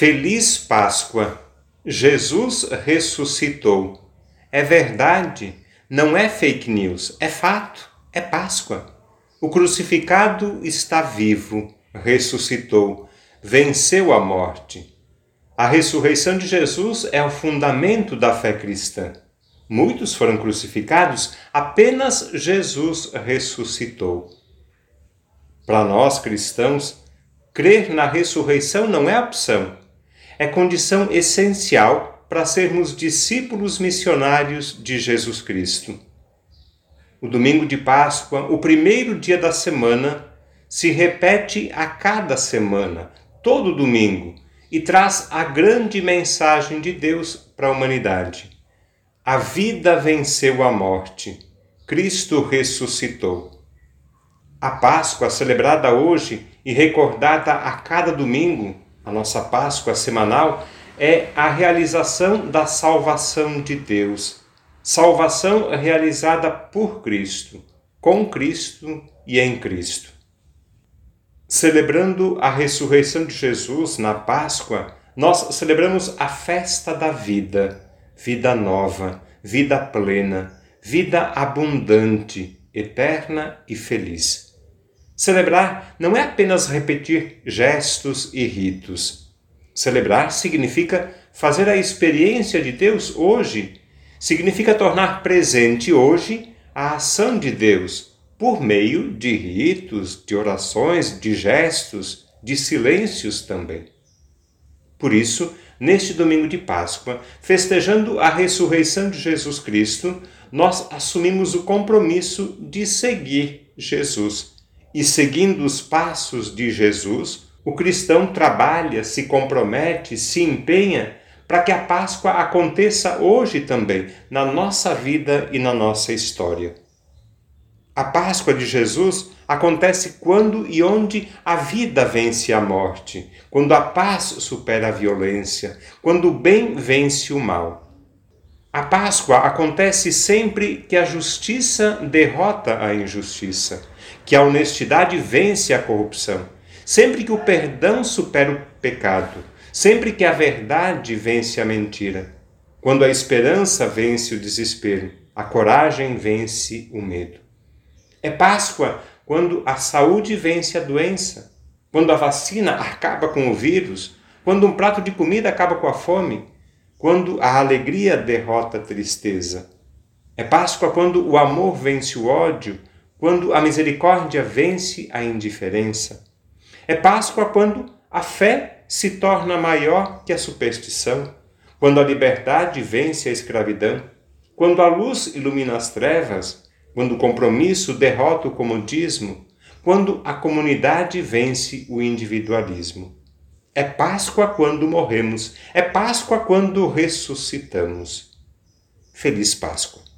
Feliz Páscoa! Jesus ressuscitou. É verdade, não é fake news, é fato, é Páscoa. O crucificado está vivo, ressuscitou, venceu a morte. A ressurreição de Jesus é o fundamento da fé cristã. Muitos foram crucificados, apenas Jesus ressuscitou. Para nós cristãos, crer na ressurreição não é opção, é condição essencial para sermos discípulos missionários de Jesus Cristo. O domingo de Páscoa, o primeiro dia da semana, se repete a cada semana, todo domingo, e traz a grande mensagem de Deus para a humanidade. A vida venceu a morte. Cristo ressuscitou. A Páscoa, celebrada hoje e recordada a cada domingo, a nossa Páscoa semanal, é a realização da salvação de Deus. Salvação realizada por Cristo, com Cristo e em Cristo. Celebrando a ressurreição de Jesus na Páscoa, nós celebramos a festa da vida, vida nova, vida plena, vida abundante, eterna e feliz. Celebrar não é apenas repetir gestos e ritos. Celebrar significa fazer a experiência de Deus hoje, significa tornar presente hoje a ação de Deus por meio de ritos, de orações, de gestos, de silêncios também. Por isso, neste domingo de Páscoa, festejando a ressurreição de Jesus Cristo, nós assumimos o compromisso de seguir Jesus e seguindo os passos de Jesus, o cristão trabalha, se compromete, se empenha para que a Páscoa aconteça hoje também, na nossa vida e na nossa história. A Páscoa de Jesus acontece quando e onde a vida vence a morte, quando a paz supera a violência, quando o bem vence o mal. A Páscoa acontece sempre que a justiça derrota a injustiça, que a honestidade vence a corrupção, sempre que o perdão supera o pecado, sempre que a verdade vence a mentira, quando a esperança vence o desespero, a coragem vence o medo. É Páscoa quando a saúde vence a doença, quando a vacina acaba com o vírus, quando um prato de comida acaba com a fome, quando a alegria derrota a tristeza. É Páscoa quando o amor vence o ódio, quando a misericórdia vence a indiferença. É Páscoa quando a fé se torna maior que a superstição, quando a liberdade vence a escravidão, quando a luz ilumina as trevas, quando o compromisso derrota o comodismo, quando a comunidade vence o individualismo. É Páscoa quando morremos, é Páscoa quando ressuscitamos. Feliz Páscoa!